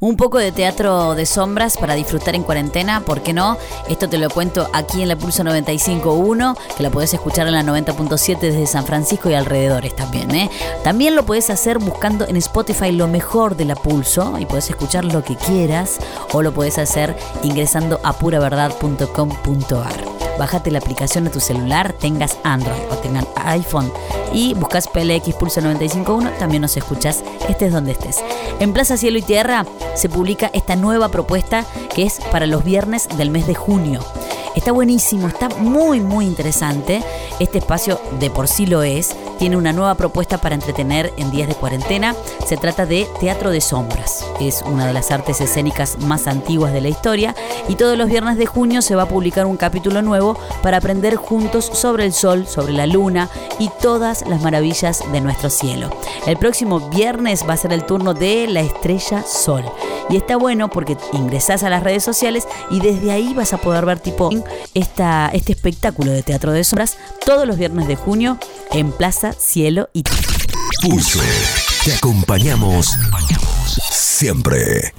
Un poco de teatro de sombras para disfrutar en cuarentena, ¿por qué no? Esto te lo cuento aquí en la Pulso 95.1, que la podés escuchar en la 90.7 desde San Francisco y alrededores también, ¿eh? También lo podés hacer buscando en Spotify lo mejor de la Pulso y podés escuchar lo que quieras o lo podés hacer ingresando a puraverdad.com.ar bájate la aplicación a tu celular, tengas Android o tengan iPhone y buscas PLX Pulso 951, también nos escuchas, estés donde estés. En Plaza Cielo y Tierra se publica esta nueva propuesta que es para los viernes del mes de junio. Está buenísimo, está muy, muy interesante. Este espacio de por sí lo es. Tiene una nueva propuesta para entretener en días de cuarentena. Se trata de Teatro de Sombras. Es una de las artes escénicas más antiguas de la historia. Y todos los viernes de junio se va a publicar un capítulo nuevo para aprender juntos sobre el sol, sobre la luna y todas las maravillas de nuestro cielo. El próximo viernes va a ser el turno de la estrella Sol. Y está bueno porque ingresás a las redes sociales y desde ahí vas a poder ver tipo esta, este espectáculo de teatro de sombras todos los viernes de junio en Plaza Cielo y Pulso. Te acompañamos siempre.